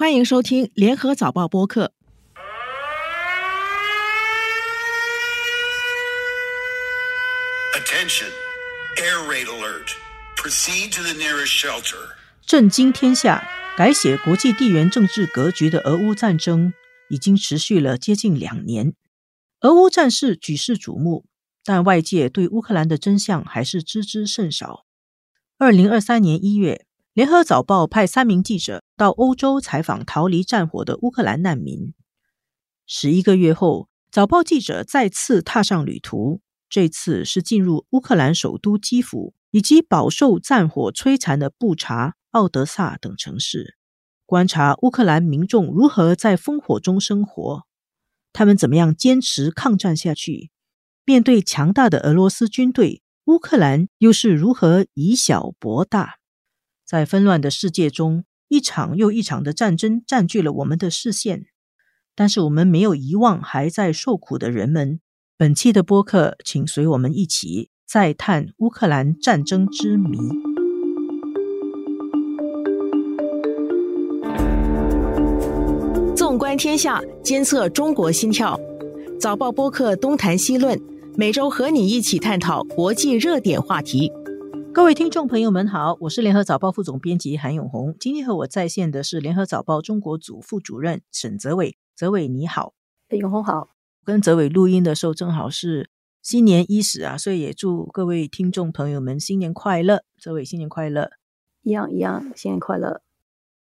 欢迎收听联合早报播客。Attention! Air raid alert. Proceed to the nearest shelter. 震惊天下、改写国际地缘政治格局的俄乌战争已经持续了接近两年。俄乌战事举世瞩目，但外界对乌克兰的真相还是知之甚少。二零二三年一月，联合早报派三名记者到欧洲采访逃离战火的乌克兰难民。十一个月后，早报记者再次踏上旅途，这次是进入乌克兰首都基辅以及饱受战火摧残的布查、奥德萨等城市，观察乌克兰民众如何在烽火中生活，他们怎么样坚持抗战下去。面对强大的俄罗斯军队，乌克兰又是如何以小博大？在纷乱的世界中，一场又一场的战争占据了我们的视线，但是我们没有遗忘还在受苦的人们。本期的播客，请随我们一起再探乌克兰战争之谜。纵观天下，监测中国心跳。早报播客东谈西论，每周和你一起探讨国际热点话题。各位听众朋友们好，我是联合早报副总编辑韩永红。今天和我在线的是联合早报中国组副主任沈泽伟。泽伟你好，永红好。跟泽伟录音的时候正好是新年伊始啊，所以也祝各位听众朋友们新年快乐。泽伟新年快乐，一样一样，新年快乐。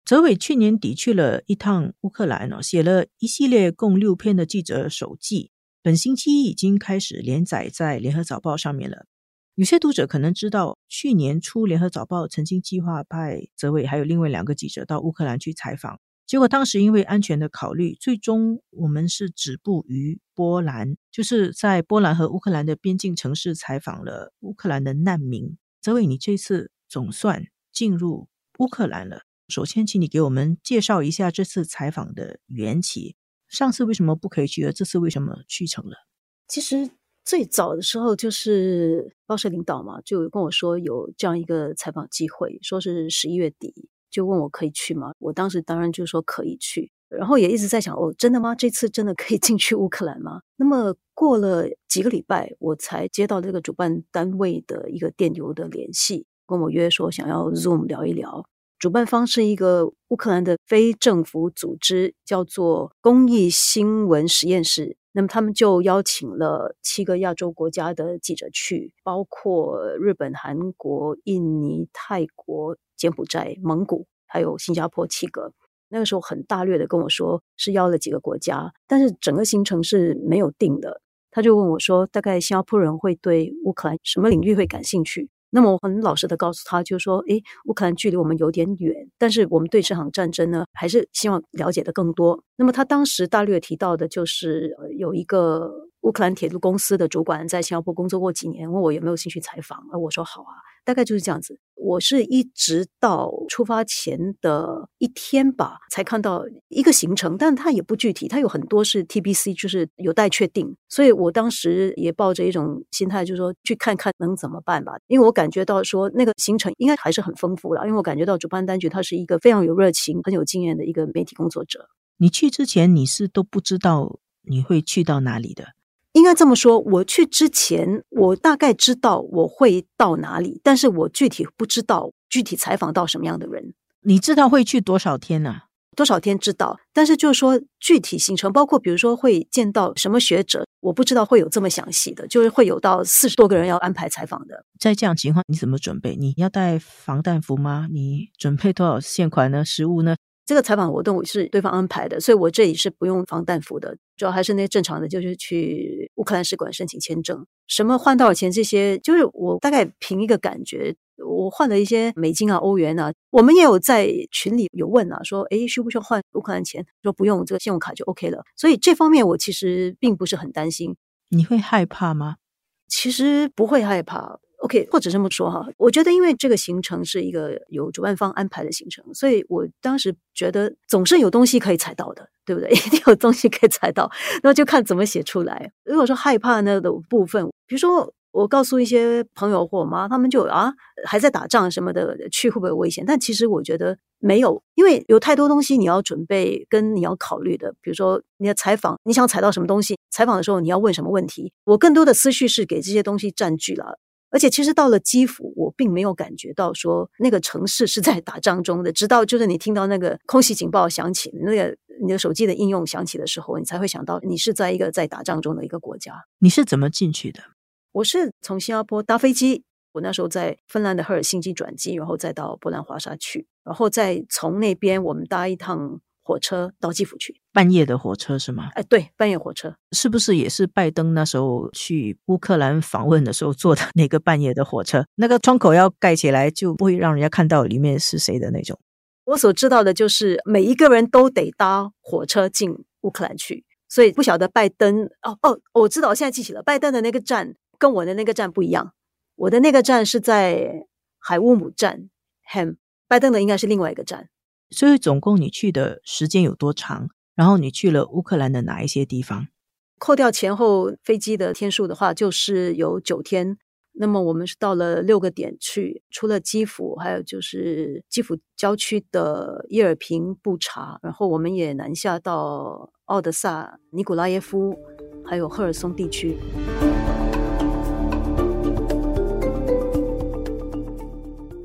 泽伟去年底去了一趟乌克兰哦，写了一系列共六篇的记者手记，本星期已经开始连载在联合早报上面了。有些读者可能知道，去年初联合早报曾经计划派泽伟还有另外两个记者到乌克兰去采访，结果当时因为安全的考虑，最终我们是止步于波兰，就是在波兰和乌克兰的边境城市采访了乌克兰的难民。泽伟，你这次总算进入乌克兰了。首先，请你给我们介绍一下这次采访的缘起。上次为什么不可以去，而这次为什么去成了？其实最早的时候，就是报社领导嘛，就跟我说有这样一个采访机会，说是十一月底，就问我可以去吗？我当时当然就说可以去，然后也一直在想，哦，真的吗？这次真的可以进去乌克兰吗？那么过了几个礼拜，我才接到这个主办单位的一个电邮的联系，跟我约说想要 Zoom 聊一聊。主办方是一个乌克兰的非政府组织，叫做公益新闻实验室。那么他们就邀请了七个亚洲国家的记者去，包括日本、韩国、印尼、泰国、柬埔寨、蒙古，还有新加坡七个。那个时候很大略的跟我说是邀了几个国家，但是整个行程是没有定的。他就问我说，大概新加坡人会对乌克兰什么领域会感兴趣？那么我很老实的告诉他，就是说，诶，乌克兰距离我们有点远，但是我们对这场战争呢，还是希望了解的更多。那么他当时大略提到的就是，呃、有一个乌克兰铁路公司的主管在新加坡工作过几年，问我有没有兴趣采访，而我说好啊，大概就是这样子。我是一直到出发前的一天吧，才看到一个行程，但它也不具体，它有很多是 TBC，就是有待确定。所以我当时也抱着一种心态，就是说去看看能怎么办吧，因为我感觉到说那个行程应该还是很丰富了，因为我感觉到主办单局他是一个非常有热情、很有经验的一个媒体工作者。你去之前你是都不知道你会去到哪里的？应该这么说，我去之前，我大概知道我会到哪里，但是我具体不知道具体采访到什么样的人。你知道会去多少天呢、啊？多少天知道，但是就是说具体行程，包括比如说会见到什么学者，我不知道会有这么详细的，就是会有到四十多个人要安排采访的。在这样情况，你怎么准备？你要带防弹服吗？你准备多少现款呢？食物呢？这个采访活动是对方安排的，所以我这里是不用防弹服的，主要还是那正常的，就是去乌克兰使馆申请签证，什么换多少钱这些，就是我大概凭一个感觉，我换了一些美金啊、欧元啊，我们也有在群里有问啊，说诶需不需要换乌克兰钱？说不用，这个信用卡就 OK 了，所以这方面我其实并不是很担心。你会害怕吗？其实不会害怕。OK，或者这么说哈，我觉得因为这个行程是一个由主办方安排的行程，所以我当时觉得总是有东西可以踩到的，对不对？一定有东西可以踩到，那就看怎么写出来。如果说害怕那的部分，比如说我告诉一些朋友或我妈，他们就啊还在打仗什么的，去会不会危险？但其实我觉得没有，因为有太多东西你要准备跟你要考虑的。比如说你的采访，你想采到什么东西？采访的时候你要问什么问题？我更多的思绪是给这些东西占据了。而且其实到了基辅，我并没有感觉到说那个城市是在打仗中的。直到就是你听到那个空袭警报响起，那个你的手机的应用响起的时候，你才会想到你是在一个在打仗中的一个国家。你是怎么进去的？我是从新加坡搭飞机，我那时候在芬兰的赫尔辛基转机，然后再到波兰华沙去，然后再从那边我们搭一趟火车到基辅去。半夜的火车是吗？哎，对，半夜火车是不是也是拜登那时候去乌克兰访问的时候坐的那个半夜的火车？那个窗口要盖起来，就不会让人家看到里面是谁的那种。我所知道的就是每一个人都得搭火车进乌克兰去，所以不晓得拜登哦哦，我知道，我现在记起了拜登的那个站。跟我的那个站不一样，我的那个站是在海乌姆站，Ham，拜登的应该是另外一个站。所以总共你去的时间有多长？然后你去了乌克兰的哪一些地方？扣掉前后飞机的天数的话，就是有九天。那么我们是到了六个点去，除了基辅，还有就是基辅郊区的伊尔平、布查，然后我们也南下到奥德萨、尼古拉耶夫，还有赫尔松地区。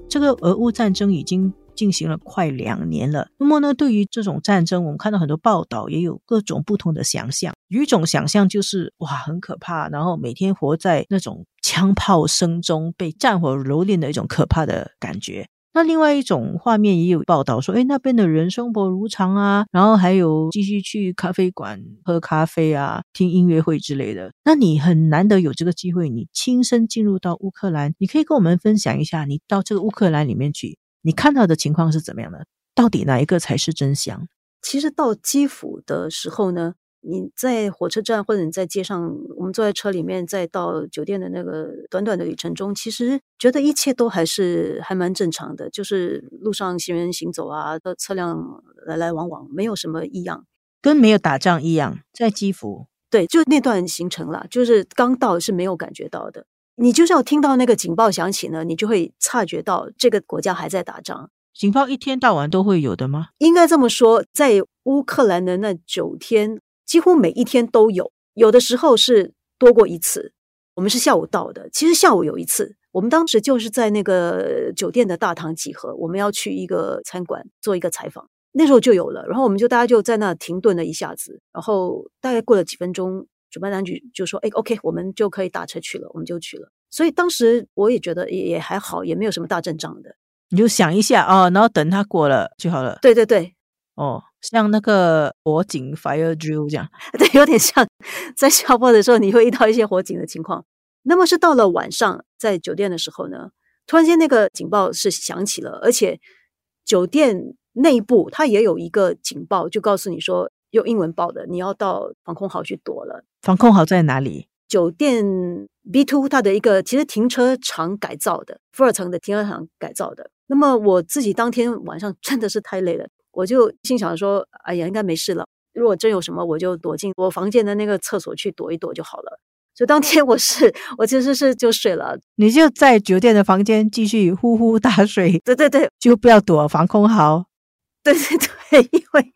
这个俄乌战争已经进行了快两年了。那么呢，对于这种战争，我们看到很多报道，也有各种不同的想象。有一种想象就是哇，很可怕，然后每天活在那种枪炮声中，被战火蹂躏的一种可怕的感觉。那另外一种画面也有报道说，哎，那边的人生活如常啊，然后还有继续去咖啡馆喝咖啡啊，听音乐会之类的。那你很难得有这个机会，你亲身进入到乌克兰，你可以跟我们分享一下，你到这个乌克兰里面去，你看到的情况是怎么样的？到底哪一个才是真相？其实到基辅的时候呢？你在火车站或者你在街上，我们坐在车里面，再到酒店的那个短短的旅程中，其实觉得一切都还是还蛮正常的，就是路上行人行走啊，的车辆来来往往，没有什么异样，跟没有打仗一样。在基辅，对，就那段行程啦，就是刚到是没有感觉到的。你就是要听到那个警报响起呢，你就会察觉到这个国家还在打仗。警报一天到晚都会有的吗？应该这么说，在乌克兰的那九天。几乎每一天都有，有的时候是多过一次。我们是下午到的，其实下午有一次，我们当时就是在那个酒店的大堂集合，我们要去一个餐馆做一个采访，那时候就有了。然后我们就大家就在那停顿了一下子，然后大概过了几分钟，主办单局就说：“哎，OK，我们就可以打车去了。”我们就去了。所以当时我也觉得也也还好，也没有什么大阵仗的。你就想一下啊，然后等他过了就好了。对对对。哦，像那个火警 fire drill 这样，对，有点像在下坡的时候你会遇到一些火警的情况。那么是到了晚上在酒店的时候呢，突然间那个警报是响起了，而且酒店内部它也有一个警报，就告诉你说用英文报的，你要到防空壕去躲了。防空壕在哪里？酒店 B two 它的一个其实停车场改造的，负二层的停车场改造的。那么我自己当天晚上真的是太累了。我就心想说：“哎呀，应该没事了。如果真有什么，我就躲进我房间的那个厕所去躲一躲就好了。”所以当天我是我其实是就睡了。你就在酒店的房间继续呼呼大睡。对对对，就不要躲防空壕。对对对，因为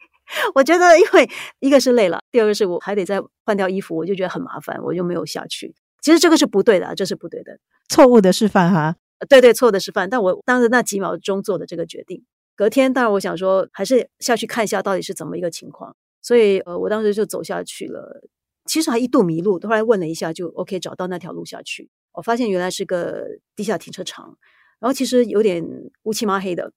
我觉得，因为一个是累了，第二个是我还得再换掉衣服，我就觉得很麻烦，我就没有下去。其实这个是不对的，这是不对的，错误的示范哈。对对，错误的示范。但我当时那几秒钟做的这个决定。隔天，当然我想说，还是下去看一下到底是怎么一个情况。所以，呃，我当时就走下去了。其实还一度迷路，后来问了一下，就 OK 找到那条路下去。我发现原来是个地下停车场，然后其实有点乌漆麻黑的。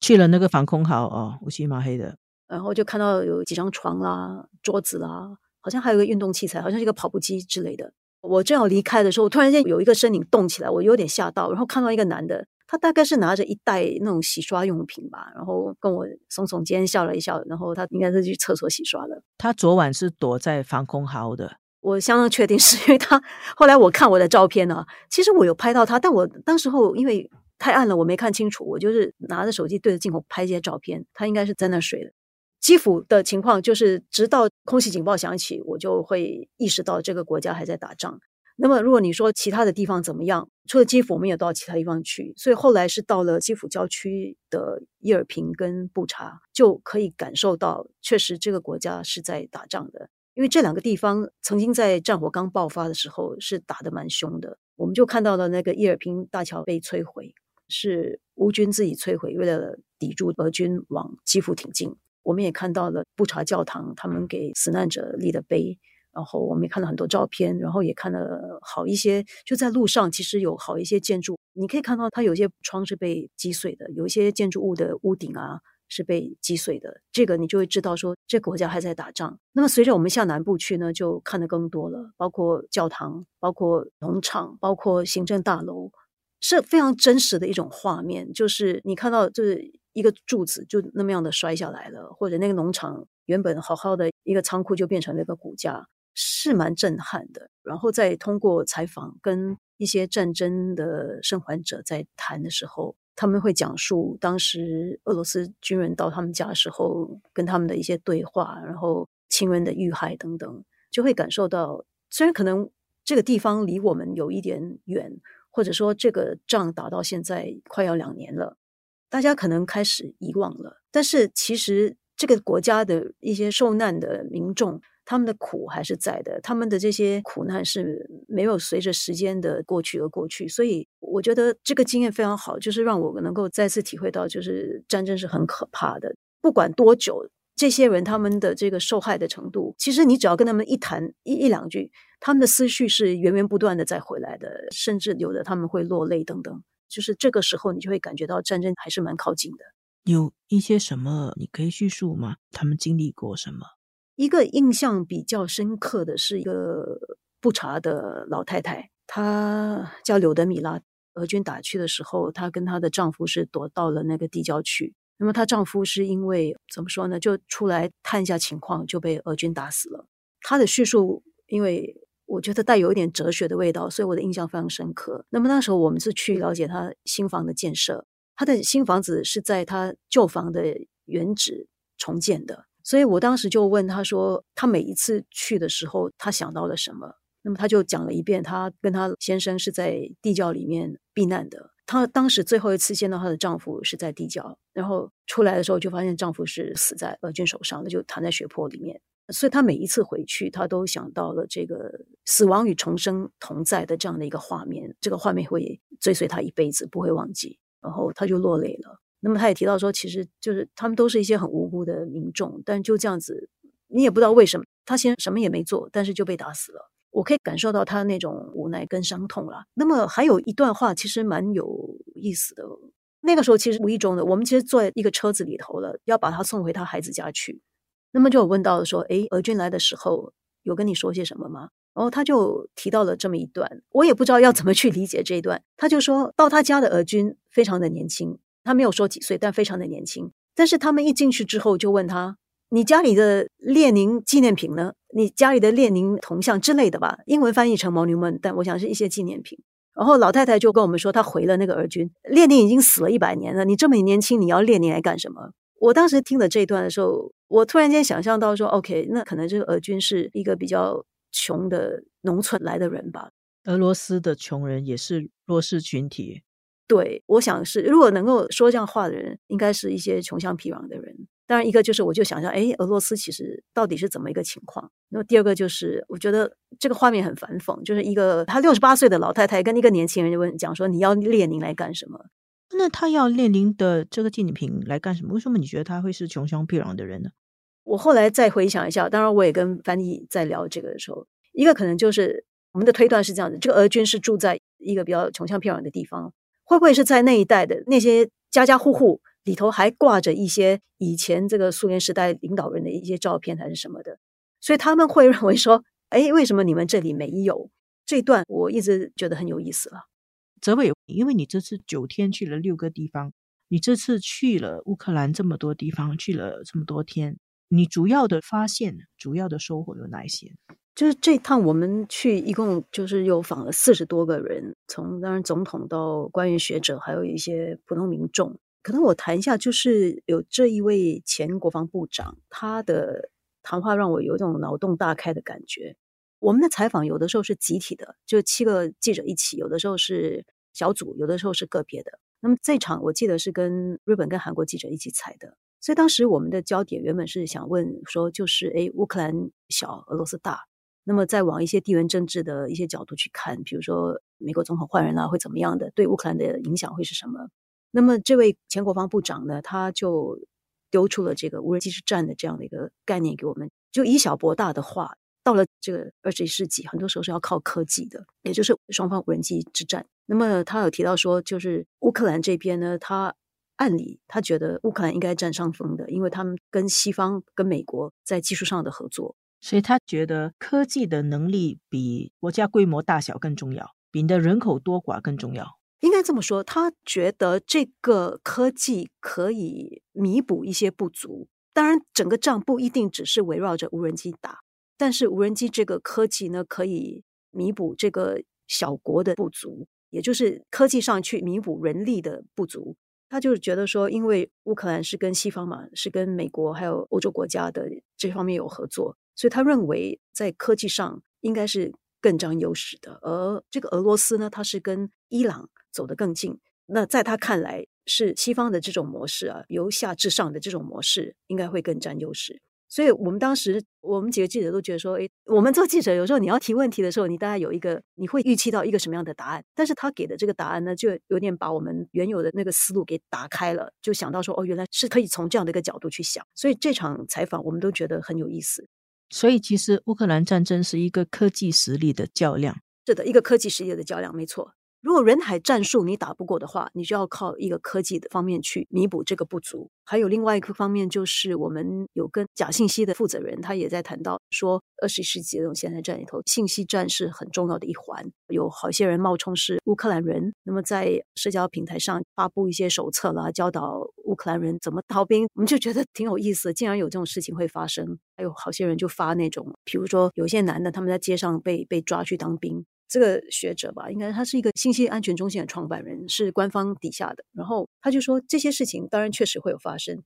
去了那个防空壕哦，乌漆麻黑的。然后就看到有几张床啦、桌子啦，好像还有个运动器材，好像是一个跑步机之类的。我正要离开的时候，突然间有一个身影动起来，我有点吓到，然后看到一个男的。他大概是拿着一袋那种洗刷用品吧，然后跟我耸耸肩笑了一笑，然后他应该是去厕所洗刷了。他昨晚是躲在防空壕的，我相当确定是因为他后来我看我的照片呢，其实我有拍到他，但我当时候因为太暗了，我没看清楚，我就是拿着手机对着镜头拍一些照片。他应该是在那睡的。基辅的情况就是，直到空袭警报响起，我就会意识到这个国家还在打仗。那么如果你说其他的地方怎么样，除了基辅，我们也到其他地方去。所以后来是到了基辅郊区的伊尔平跟布查，就可以感受到，确实这个国家是在打仗的。因为这两个地方曾经在战火刚爆发的时候是打得蛮凶的。我们就看到了那个伊尔平大桥被摧毁，是乌军自己摧毁，为了抵住俄军往基辅挺进。我们也看到了布查教堂，他们给死难者立的碑。然后我们也看到很多照片，然后也看了好一些，就在路上其实有好一些建筑，你可以看到它有些窗是被击碎的，有一些建筑物的屋顶啊是被击碎的，这个你就会知道说这国家还在打仗。那么随着我们向南部去呢，就看得更多了，包括教堂、包括农场、包括行政大楼，是非常真实的一种画面，就是你看到就是一个柱子就那么样的摔下来了，或者那个农场原本好好的一个仓库就变成了一个骨架。是蛮震撼的，然后再通过采访跟一些战争的生还者在谈的时候，他们会讲述当时俄罗斯军人到他们家的时候跟他们的一些对话，然后亲人的遇害等等，就会感受到，虽然可能这个地方离我们有一点远，或者说这个仗打到现在快要两年了，大家可能开始遗忘了，但是其实这个国家的一些受难的民众。他们的苦还是在的，他们的这些苦难是没有随着时间的过去而过去，所以我觉得这个经验非常好，就是让我能够再次体会到，就是战争是很可怕的。不管多久，这些人他们的这个受害的程度，其实你只要跟他们一谈一一两句，他们的思绪是源源不断的再回来的，甚至有的他们会落泪等等。就是这个时候，你就会感觉到战争还是蛮靠近的。有一些什么你可以叙述吗？他们经历过什么？一个印象比较深刻的是一个布查的老太太，她叫柳德米拉。俄军打去的时候，她跟她的丈夫是躲到了那个地窖去。那么她丈夫是因为怎么说呢？就出来探一下情况，就被俄军打死了。她的叙述，因为我觉得带有一点哲学的味道，所以我的印象非常深刻。那么那时候我们是去了解她新房的建设，她的新房子是在她旧房的原址重建的。所以我当时就问他说：“他每一次去的时候，他想到了什么？”那么他就讲了一遍，他跟他先生是在地窖里面避难的。她当时最后一次见到她的丈夫是在地窖，然后出来的时候就发现丈夫是死在俄军手上的，就躺在血泊里面。所以他每一次回去，他都想到了这个死亡与重生同在的这样的一个画面，这个画面会追随他一辈子，不会忘记。然后他就落泪了。那么他也提到说，其实就是他们都是一些很无辜的民众，但就这样子，你也不知道为什么他先什么也没做，但是就被打死了。我可以感受到他那种无奈跟伤痛了。那么还有一段话其实蛮有意思的。那个时候其实无意中的，我们其实坐在一个车子里头了，要把他送回他孩子家去。那么就有问到说，诶，俄军来的时候有跟你说些什么吗？然后他就提到了这么一段，我也不知道要怎么去理解这一段。他就说到他家的俄军非常的年轻。他没有说几岁，但非常的年轻。但是他们一进去之后，就问他：“你家里的列宁纪念品呢？你家里的列宁铜像之类的吧？”英文翻译成 “monument”，但我想是一些纪念品。然后老太太就跟我们说，她回了那个俄军，列宁已经死了一百年了。你这么年轻，你要列宁来干什么？我当时听了这一段的时候，我突然间想象到说：“OK，那可能这个俄军是一个比较穷的农村来的人吧？俄罗斯的穷人也是弱势群体。”对，我想是，如果能够说这样话的人，应该是一些穷乡僻壤的人。当然，一个就是我就想象，哎，俄罗斯其实到底是怎么一个情况？那么第二个就是，我觉得这个画面很反讽，就是一个他六十八岁的老太太跟一个年轻人就问讲说：“你要列宁来干什么？”那他要列宁的这个纪念品来干什么？为什么你觉得他会是穷乡僻壤的人呢？我后来再回想一下，当然我也跟翻译在聊这个的时候，一个可能就是我们的推断是这样子：这个俄军是住在一个比较穷乡僻壤的地方。会不会是在那一带的那些家家户户里头还挂着一些以前这个苏联时代领导人的一些照片还是什么的？所以他们会认为说：“哎，为什么你们这里没有？”这段我一直觉得很有意思了。泽伟，因为你这次九天去了六个地方，你这次去了乌克兰这么多地方，去了这么多天，你主要的发现、主要的收获有哪一些？就是这趟我们去，一共就是又访了四十多个人，从当然总统到官员学者，还有一些普通民众。可能我谈一下，就是有这一位前国防部长，他的谈话让我有一种脑洞大开的感觉。我们的采访有的时候是集体的，就七个记者一起；有的时候是小组，有的时候是个别的。那么这场我记得是跟日本跟韩国记者一起采的，所以当时我们的焦点原本是想问说，就是诶，乌克兰小，俄罗斯大，那么再往一些地缘政治的一些角度去看，比如说美国总统换人了会怎么样的，对乌克兰的影响会是什么？那么这位前国防部长呢，他就丢出了这个无人机之战的这样的一个概念给我们，就以小博大的话，到了这个二十一世纪，很多时候是要靠科技的，也就是双方无人机之战。那么他有提到说，就是乌克兰这边呢，他按理他觉得乌克兰应该占上风的，因为他们跟西方、跟美国在技术上的合作，所以他觉得科技的能力比国家规模大小更重要，比你的人口多寡更重要。应该这么说，他觉得这个科技可以弥补一些不足。当然，整个仗不一定只是围绕着无人机打，但是无人机这个科技呢，可以弥补这个小国的不足。也就是科技上去弥补人力的不足，他就是觉得说，因为乌克兰是跟西方嘛，是跟美国还有欧洲国家的这方面有合作，所以他认为在科技上应该是更占优势的。而这个俄罗斯呢，它是跟伊朗走得更近，那在他看来是西方的这种模式啊，由下至上的这种模式应该会更占优势。所以我们当时，我们几个记者都觉得说，诶，我们做记者有时候你要提问题的时候，你大概有一个，你会预期到一个什么样的答案？但是他给的这个答案呢，就有点把我们原有的那个思路给打开了，就想到说，哦，原来是可以从这样的一个角度去想。所以这场采访我们都觉得很有意思。所以其实乌克兰战争是一个科技实力的较量，是的，一个科技实力的较量，没错。如果人海战术你打不过的话，你就要靠一个科技的方面去弥补这个不足。还有另外一个方面，就是我们有跟假信息的负责人，他也在谈到说，二十世纪这种现代战里头，信息战是很重要的一环。有好些人冒充是乌克兰人，那么在社交平台上发布一些手册啦，教导乌克兰人怎么逃兵。我们就觉得挺有意思，竟然有这种事情会发生。还有好些人就发那种，比如说有些男的他们在街上被被抓去当兵。这个学者吧，应该他是一个信息安全中心的创办人，是官方底下的。然后他就说，这些事情当然确实会有发生，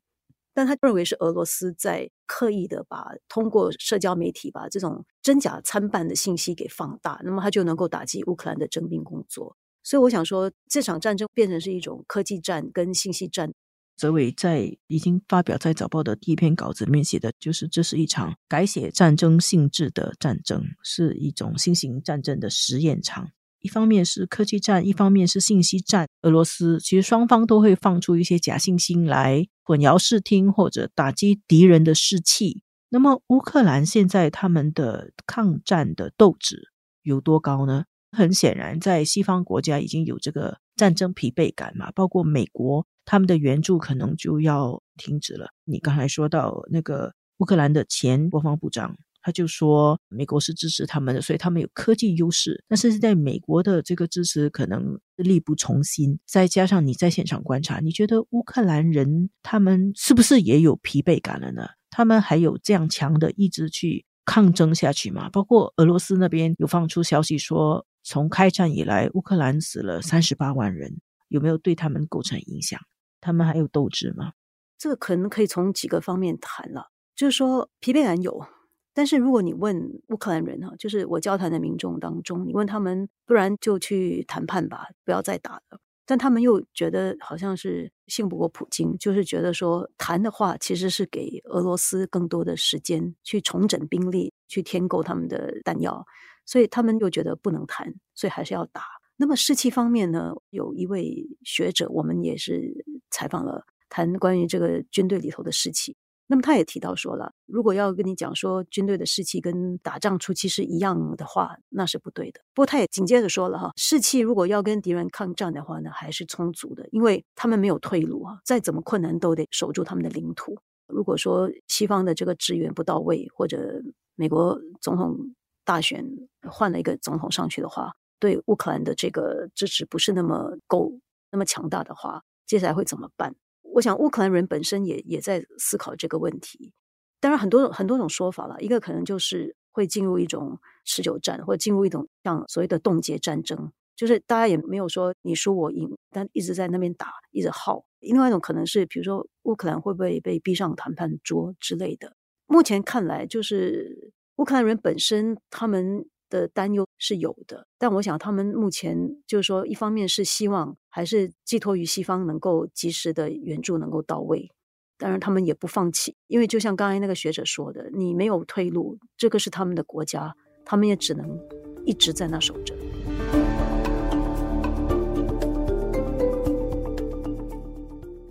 但他认为是俄罗斯在刻意的把通过社交媒体把这种真假参半的信息给放大，那么他就能够打击乌克兰的征兵工作。所以我想说，这场战争变成是一种科技战跟信息战。泽伟在已经发表在早报的第一篇稿子里面写的，就是这是一场改写战争性质的战争，是一种新型战争的实验场。一方面是科技战，一方面是信息战。俄罗斯其实双方都会放出一些假信息来混淆视听或者打击敌人的士气。那么乌克兰现在他们的抗战的斗志有多高呢？很显然，在西方国家已经有这个战争疲惫感嘛，包括美国。他们的援助可能就要停止了。你刚才说到那个乌克兰的前国防部长，他就说美国是支持他们的，所以他们有科技优势。但是在美国的这个支持可能力不从心，再加上你在现场观察，你觉得乌克兰人他们是不是也有疲惫感了呢？他们还有这样强的意志去抗争下去吗？包括俄罗斯那边有放出消息说，从开战以来，乌克兰死了三十八万人，有没有对他们构成影响？他们还有斗志吗？这个可能可以从几个方面谈了。就是说，疲惫感有，但是如果你问乌克兰人哈，就是我交谈的民众当中，你问他们，不然就去谈判吧，不要再打了。但他们又觉得好像是信不过普京，就是觉得说谈的话其实是给俄罗斯更多的时间去重整兵力，去添购他们的弹药，所以他们又觉得不能谈，所以还是要打。那么士气方面呢？有一位学者，我们也是采访了，谈关于这个军队里头的士气。那么他也提到说了，如果要跟你讲说军队的士气跟打仗初期是一样的话，那是不对的。不过他也紧接着说了哈，士气如果要跟敌人抗战的话呢，还是充足的，因为他们没有退路啊，再怎么困难都得守住他们的领土。如果说西方的这个支援不到位，或者美国总统大选换了一个总统上去的话，对乌克兰的这个支持不是那么够、那么强大的话，接下来会怎么办？我想乌克兰人本身也也在思考这个问题。当然，很多很多种说法了。一个可能就是会进入一种持久战，或者进入一种像所谓的冻结战争，就是大家也没有说你输我赢，但一直在那边打，一直耗。另外一种可能是，比如说乌克兰会不会被逼上谈判桌之类的。目前看来，就是。乌克兰人本身他们的担忧是有的，但我想他们目前就是说，一方面是希望还是寄托于西方能够及时的援助能够到位，当然他们也不放弃，因为就像刚才那个学者说的，你没有退路，这个是他们的国家，他们也只能一直在那守着。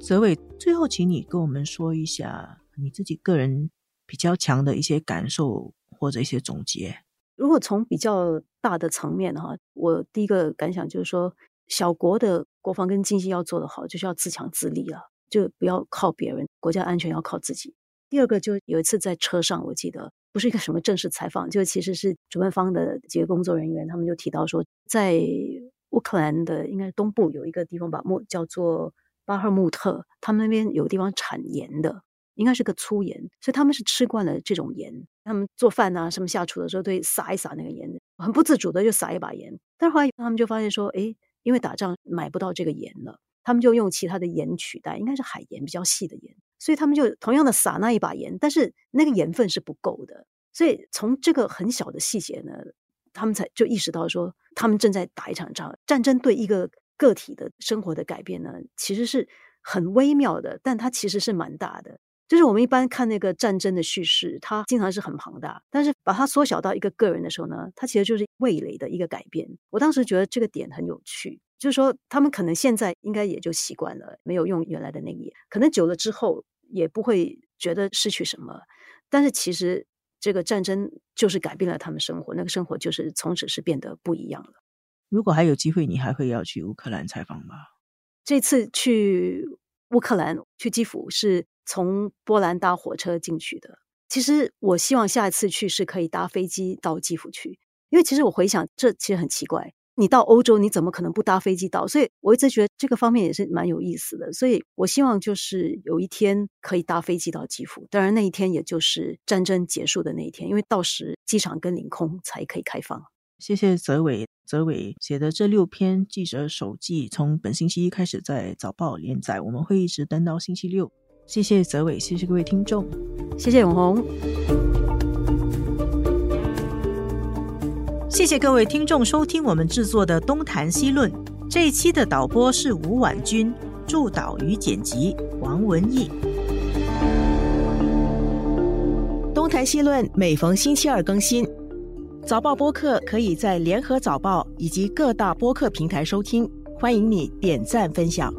泽伟，最后请你跟我们说一下你自己个人比较强的一些感受或者一些总结。如果从比较大的层面哈，我第一个感想就是说，小国的国防跟经济要做得好，就是要自强自立啊，就不要靠别人，国家安全要靠自己。第二个就有一次在车上，我记得不是一个什么正式采访，就其实是主办方的几个工作人员，他们就提到说，在乌克兰的应该东部有一个地方吧，莫叫做。巴赫穆特，他们那边有地方产盐的，应该是个粗盐，所以他们是吃惯了这种盐。他们做饭啊，什么下厨的时候都会撒一撒那个盐，很不自主的就撒一把盐。但是后来他们就发现说，哎，因为打仗买不到这个盐了，他们就用其他的盐取代，应该是海盐比较细的盐。所以他们就同样的撒那一把盐，但是那个盐分是不够的。所以从这个很小的细节呢，他们才就意识到说，他们正在打一场仗，战争对一个。个体的生活的改变呢，其实是很微妙的，但它其实是蛮大的。就是我们一般看那个战争的叙事，它经常是很庞大，但是把它缩小到一个个人的时候呢，它其实就是味蕾的一个改变。我当时觉得这个点很有趣，就是说他们可能现在应该也就习惯了，没有用原来的那个眼，可能久了之后也不会觉得失去什么。但是其实这个战争就是改变了他们生活，那个生活就是从此是变得不一样了。如果还有机会，你还会要去乌克兰采访吗？这次去乌克兰去基辅是从波兰搭火车进去的。其实我希望下一次去是可以搭飞机到基辅去，因为其实我回想，这其实很奇怪，你到欧洲你怎么可能不搭飞机到？所以我一直觉得这个方面也是蛮有意思的。所以我希望就是有一天可以搭飞机到基辅，当然那一天也就是战争结束的那一天，因为到时机场跟领空才可以开放。谢谢泽伟。泽伟写的这六篇记者手记，从本星期一开始在早报连载，我们会一直登到星期六。谢谢泽伟，谢谢各位听众，谢谢永红，谢谢各位听众收听我们制作的《东谈西论》这一期的导播是吴婉君，助导与剪辑王文义。《东谈西论》每逢星期二更新。早报播客可以在联合早报以及各大播客平台收听，欢迎你点赞分享。